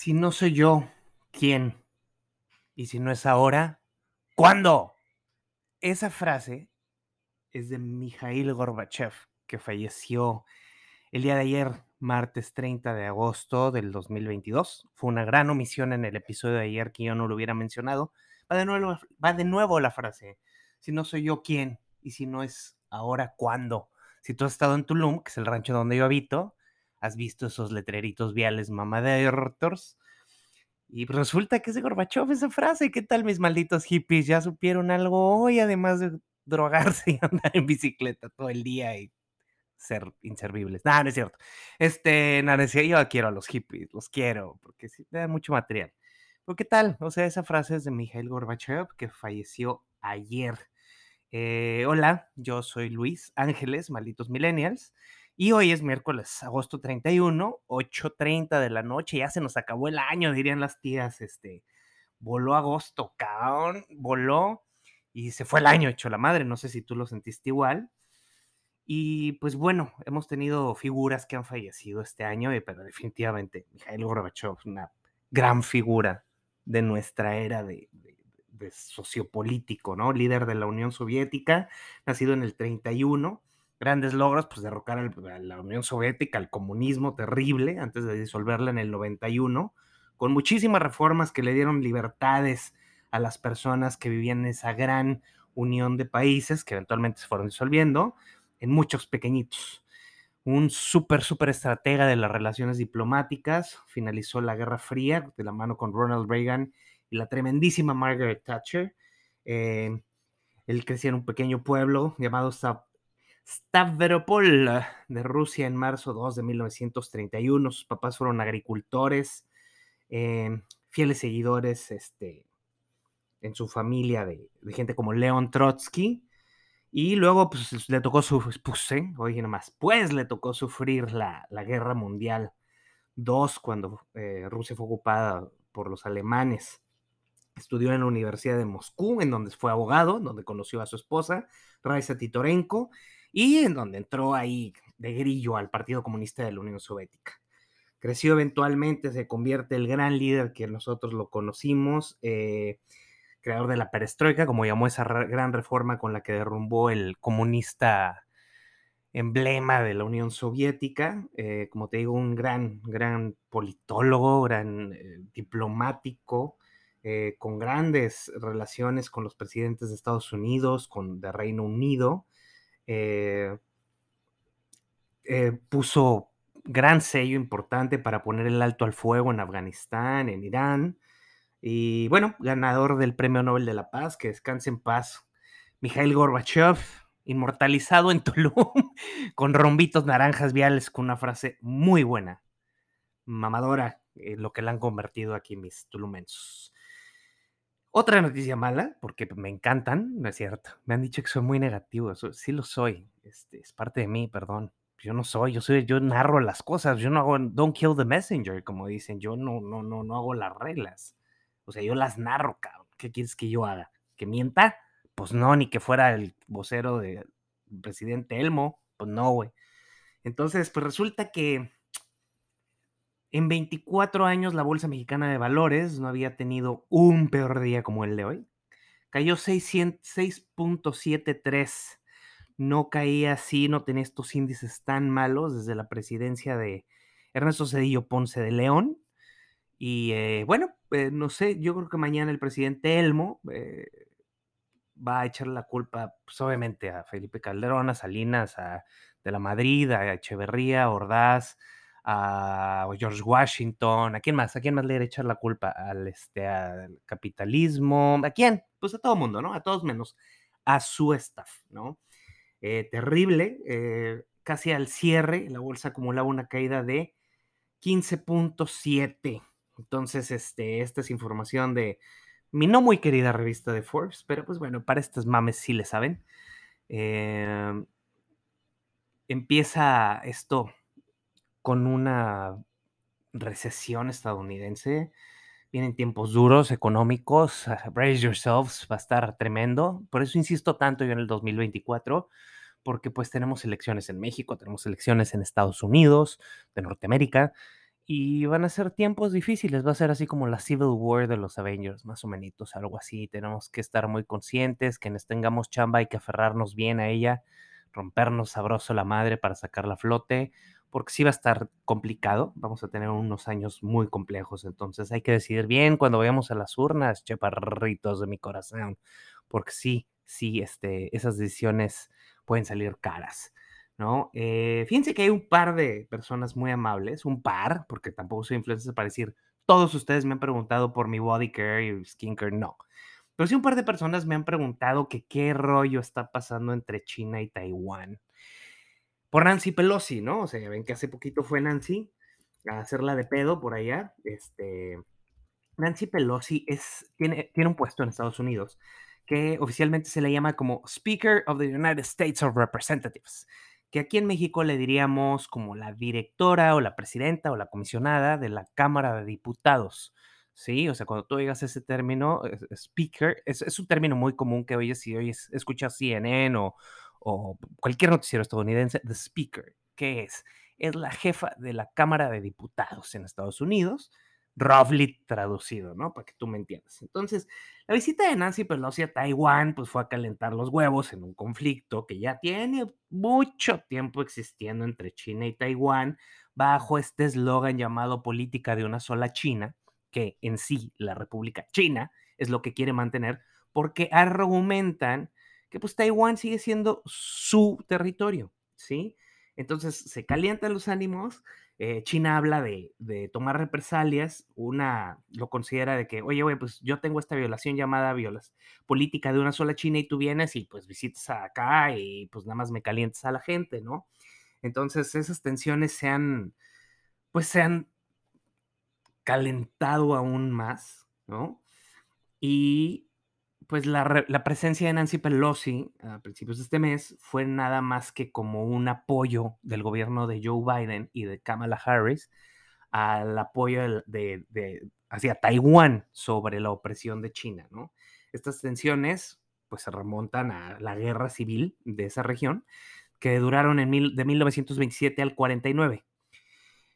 Si no soy yo, ¿quién? Y si no es ahora, ¿cuándo? Esa frase es de Mikhail Gorbachev, que falleció el día de ayer, martes 30 de agosto del 2022. Fue una gran omisión en el episodio de ayer que yo no lo hubiera mencionado. Va de nuevo, va de nuevo la frase. Si no soy yo, ¿quién? Y si no es ahora, ¿cuándo? Si tú has estado en Tulum, que es el rancho donde yo habito, has visto esos letreritos viales mamadertors. Y resulta que es de Gorbachev esa frase. ¿Qué tal mis malditos hippies? ¿Ya supieron algo hoy? Además de drogarse y andar en bicicleta todo el día y ser inservibles. No, no es cierto. Este, no, no es cierto. Yo quiero a los hippies, los quiero, porque sí, dan mucho material. Pero ¿qué tal? O sea, esa frase es de Mikhail Gorbachev, que falleció ayer. Eh, hola, yo soy Luis Ángeles, malditos millennials. Y hoy es miércoles, agosto 31, 8.30 de la noche. Ya se nos acabó el año, dirían las tías. Este, voló agosto, cabrón, voló y se fue el año hecho la madre. No sé si tú lo sentiste igual. Y pues bueno, hemos tenido figuras que han fallecido este año, pero definitivamente Mikhail Gorbachev una gran figura de nuestra era de sociopolítico, ¿no? Líder de la Unión Soviética, nacido en el 31 grandes logros, pues derrocar a la Unión Soviética, al comunismo terrible, antes de disolverla en el 91, con muchísimas reformas que le dieron libertades a las personas que vivían en esa gran unión de países que eventualmente se fueron disolviendo en muchos pequeñitos. Un súper, súper estratega de las relaciones diplomáticas, finalizó la Guerra Fría de la mano con Ronald Reagan y la tremendísima Margaret Thatcher. Eh, él crecía en un pequeño pueblo llamado Stavropol de Rusia en marzo 2 de 1931. Sus papás fueron agricultores, em, fieles seguidores este, en su familia de, gente como Leon Trotsky. Y luego pues, le tocó sufrir, pues, oye nomás, pues le tocó sufrir la, Guerra Mundial II cuando eh, Rusia fue ocupada por los alemanes. Estudió en la Universidad de Moscú, en donde fue abogado, donde conoció a su esposa, Raisa Titorenko, y en donde entró ahí de grillo al Partido Comunista de la Unión Soviética. Creció eventualmente, se convierte el gran líder que nosotros lo conocimos, eh, creador de la perestroika, como llamó esa gran reforma con la que derrumbó el comunista emblema de la Unión Soviética, eh, como te digo, un gran, gran politólogo, gran eh, diplomático, con grandes relaciones con los presidentes de Estados Unidos, con de Reino Unido, eh, eh, puso gran sello importante para poner el alto al fuego en Afganistán, en Irán. Y bueno, ganador del Premio Nobel de la Paz, que descanse en paz, Mikhail Gorbachev, inmortalizado en Tulum, con rombitos naranjas viales, con una frase muy buena, mamadora, lo que le han convertido aquí mis tulumensos. Otra noticia mala, porque me encantan, no es cierto. Me han dicho que soy muy negativo, sí lo soy. Este, es parte de mí, perdón. Yo no soy, yo soy, yo narro las cosas, yo no hago, don't kill the messenger, como dicen, yo no, no, no, no hago las reglas. O sea, yo las narro, cabrón. ¿Qué quieres que yo haga? ¿Que mienta? Pues no, ni que fuera el vocero del presidente Elmo, pues no, güey. Entonces, pues resulta que en 24 años la Bolsa Mexicana de Valores no había tenido un peor día como el de hoy. Cayó 6.73. No caía así, no tenía estos índices tan malos desde la presidencia de Ernesto Cedillo Ponce de León. Y eh, bueno, eh, no sé, yo creo que mañana el presidente Elmo eh, va a echar la culpa, pues, obviamente, a Felipe Calderón, a Salinas, a de la Madrid, a Echeverría, Ordaz, a George Washington, ¿a quién más? ¿A quién más le a echar la culpa? Al, este, al capitalismo, ¿a quién? Pues a todo mundo, ¿no? A todos menos a su staff, ¿no? Eh, terrible, eh, casi al cierre, la bolsa acumulaba una caída de 15.7. Entonces, este, esta es información de mi no muy querida revista de Forbes, pero pues bueno, para estos mames sí le saben. Em, empieza esto con una recesión estadounidense Vienen tiempos duros, económicos. Brace yourselves, va a estar tremendo. Por eso insisto tanto yo en el 2024, porque pues tenemos elecciones en México, tenemos elecciones en Estados Unidos, de Norteamérica, y van a ser tiempos difíciles. Va a ser así como la Civil War de los Avengers, más o menos, algo así. Tenemos que estar muy conscientes, que nos tengamos chamba, hay que aferrarnos bien a ella, rompernos sabroso la madre para sacarla a flote porque sí va a estar complicado, vamos a tener unos años muy complejos, entonces hay que decidir bien cuando vayamos a las urnas, chaparritos de mi corazón, porque sí, sí, este, esas decisiones pueden salir caras, ¿no? Eh, fíjense que hay un par de personas muy amables, un par, porque tampoco soy influencer para decir, todos ustedes me han preguntado por mi body care y skincare, no. Pero sí un par de personas me han preguntado que qué rollo está pasando entre China y Taiwán por Nancy Pelosi, ¿no? O sea, ven que hace poquito fue Nancy a hacerla de pedo por allá. Este, Nancy Pelosi es, tiene, tiene un puesto en Estados Unidos que oficialmente se le llama como Speaker of the United States of Representatives, que aquí en México le diríamos como la directora o la presidenta o la comisionada de la Cámara de Diputados. Sí, o sea, cuando tú oigas ese término, speaker, es, es un término muy común que oyes si oyes, escuchas CNN o, o cualquier noticiero estadounidense, the speaker, ¿qué es? Es la jefa de la Cámara de Diputados en Estados Unidos, roughly traducido, ¿no? Para que tú me entiendas. Entonces, la visita de Nancy Pelosi a Taiwán, pues fue a calentar los huevos en un conflicto que ya tiene mucho tiempo existiendo entre China y Taiwán, bajo este eslogan llamado política de una sola China, que en sí la República China es lo que quiere mantener, porque argumentan que pues Taiwán sigue siendo su territorio, ¿sí? Entonces se calientan los ánimos, eh, China habla de, de, tomar represalias, una lo considera de que, oye, güey, pues yo tengo esta violación llamada violas, política de una sola China y tú vienes y pues visitas acá y pues nada más me calientas a la gente, ¿no? Entonces esas tensiones se han, pues se han calentado aún más, ¿no? Y pues la, la, presencia de Nancy Pelosi a principios de este mes fue nada más que como un apoyo del gobierno de Joe Biden y de Kamala Harris al apoyo de, hacia Taiwán sobre la opresión de China, ¿no? Estas tensiones pues se remontan a la guerra civil de esa región que duraron en mil, de 1927 al 49.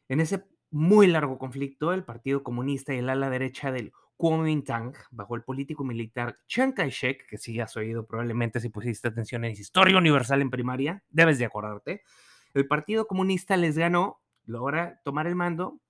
En ese muy largo conflicto, el Partido Comunista y el ala derecha del Kuomintang, bajo el político militar Chiang Kai-shek, que sí has oído probablemente si pusiste atención en Historia Universal en primaria, debes de acordarte, el Partido Comunista les ganó, logra tomar el mando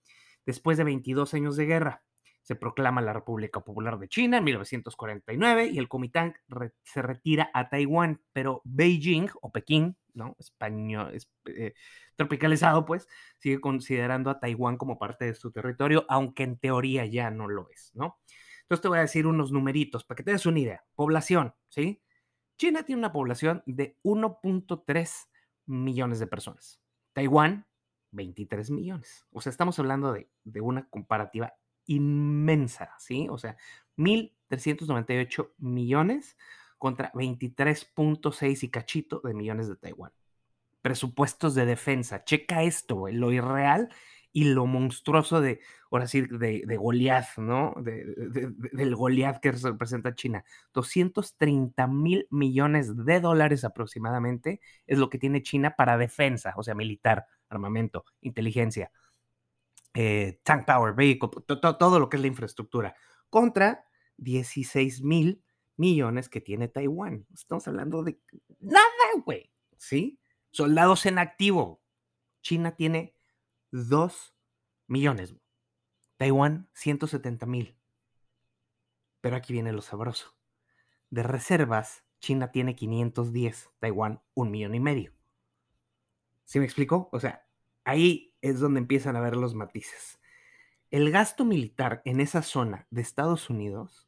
después de 22 años de guerra. Se proclama la República Popular de China en 1949 y el Kuomintang re se retira a Taiwán, pero Beijing o Pekín, ¿no? Español, es, eh, tropicalizado, pues, sigue considerando a Taiwán como parte de su territorio, aunque en teoría ya no lo es, ¿no? Entonces te voy a decir unos numeritos para que te des una idea. Población, ¿sí? China tiene una población de 1.3 millones de personas. Taiwán, 23 millones. O sea, estamos hablando de, de una comparativa inmensa, ¿sí? O sea, 1.398 millones contra 23.6 y cachito de millones de Taiwán. Presupuestos de defensa. Checa esto, lo irreal y lo monstruoso de, ahora sí, de, de Goliath, ¿no? De, de, del Goliath que representa China. 230 mil millones de dólares aproximadamente es lo que tiene China para defensa, o sea, militar, armamento, inteligencia, eh, tank power, vehicle, to, to, todo lo que es la infraestructura, contra 16 mil millones que tiene Taiwán. Estamos hablando de nada, güey, ¿sí? Soldados en activo. China tiene 2 millones. Taiwán, 170 mil. Pero aquí viene lo sabroso. De reservas, China tiene 510, Taiwán un millón y medio. ¿Sí me explico? O sea, ahí es donde empiezan a ver los matices. El gasto militar en esa zona de Estados Unidos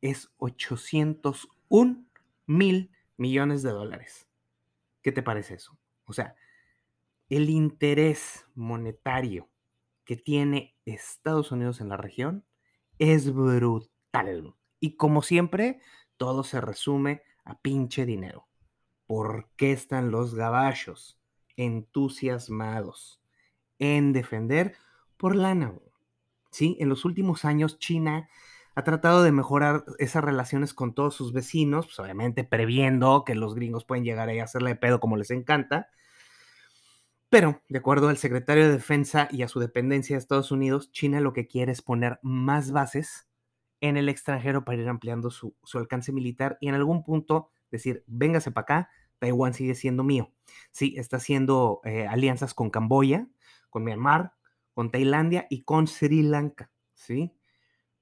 es 801 mil millones de dólares. ¿Qué te parece eso? O sea, el interés monetario que tiene Estados Unidos en la región es brutal. Y como siempre, todo se resume a pinche dinero. ¿Por qué están los gabachos entusiasmados en defender por lana? Sí, en los últimos años China ha tratado de mejorar esas relaciones con todos sus vecinos, pues obviamente previendo que los gringos pueden llegar ahí a hacerle de pedo como les encanta. Pero, de acuerdo al secretario de Defensa y a su dependencia de Estados Unidos, China lo que quiere es poner más bases en el extranjero para ir ampliando su, alcance militar y en algún punto decir, véngase para acá, Taiwán sigue siendo mío. Sí, está haciendo eh, alianzas con Camboya, con Myanmar, con Tailandia y con Sri Lanka, ¿sí?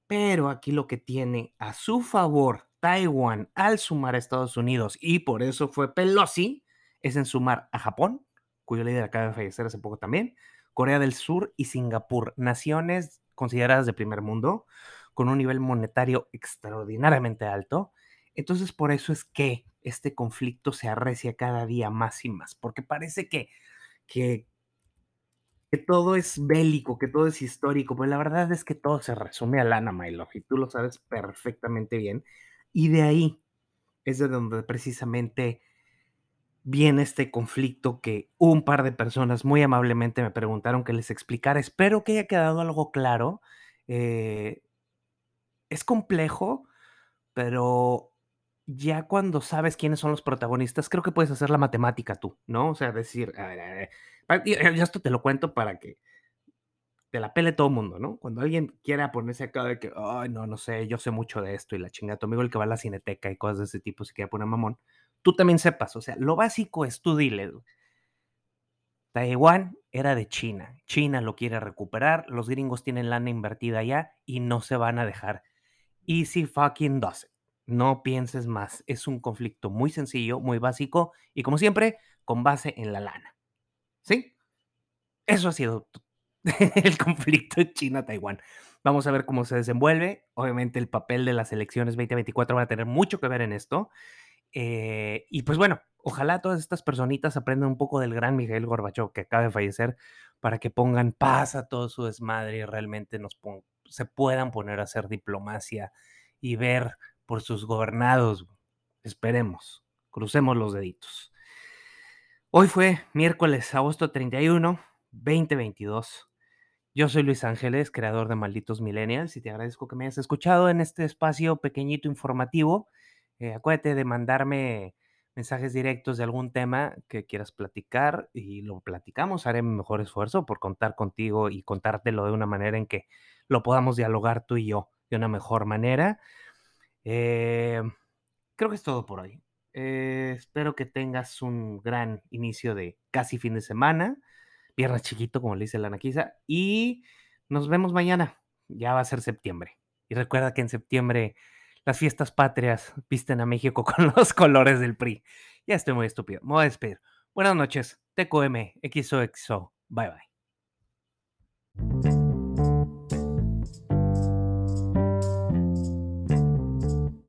Pero aquí lo que tiene a su favor Taiwán al sumar a Estados Unidos, y por eso fue Pelosi, es en sumar a Japón, cuyo líder acaba de fallecer hace poco también, Corea del Sur y Singapur, naciones consideradas de primer mundo, con un nivel monetario extraordinariamente alto. Entonces, por eso es que este conflicto se arrecia cada día más y más, porque parece que, que, que todo es bélico, que todo es histórico, pero la verdad es que todo se resume a Lana Mylov y tú lo sabes perfectamente bien. Y de ahí es de donde precisamente viene este conflicto que un par de personas muy amablemente me preguntaron que les explicara. Espero que haya quedado algo claro. Eh, es complejo, pero ya cuando sabes quiénes son los protagonistas, creo que puedes hacer la matemática tú, ¿no? O sea, decir, ya esto te lo cuento para que te la pele todo el mundo, ¿no? Cuando alguien quiera ponerse acá de que, ay, no, no sé, yo sé mucho de esto y la chingada, tu amigo el que va a la cineteca y cosas de ese tipo se quiere poner mamón, tú también sepas, o sea, lo básico es tú dile, Taiwán era de China, China lo quiere recuperar, los gringos tienen lana invertida allá y no se van a dejar. Easy fucking does it. No pienses más, es un conflicto muy sencillo, muy básico y como siempre, con base en la lana. ¿Sí? Eso ha sido el conflicto China-Taiwán. Vamos a ver cómo se desenvuelve. Obviamente el papel de las elecciones 2024 va a tener mucho que ver en esto. Eh, y pues bueno, ojalá todas estas personitas aprendan un poco del gran Miguel Gorbachev que acaba de fallecer para que pongan paz a todo su desmadre y realmente nos se puedan poner a hacer diplomacia y ver por sus gobernados. Esperemos, crucemos los deditos. Hoy fue miércoles, agosto 31, 2022. Yo soy Luis Ángeles, creador de Malditos Millennials, y te agradezco que me hayas escuchado en este espacio pequeñito informativo. Eh, acuérdate de mandarme mensajes directos de algún tema que quieras platicar y lo platicamos. Haré mi mejor esfuerzo por contar contigo y contártelo de una manera en que lo podamos dialogar tú y yo de una mejor manera. Eh, creo que es todo por hoy. Eh, espero que tengas un gran inicio de casi fin de semana. Viernes chiquito, como le dice la Naquiza. Y nos vemos mañana. Ya va a ser septiembre. Y recuerda que en septiembre las fiestas patrias visten a México con los colores del PRI. Ya estoy muy estúpido. Me voy a despedir. Buenas noches. TQM, XOXO. Bye bye.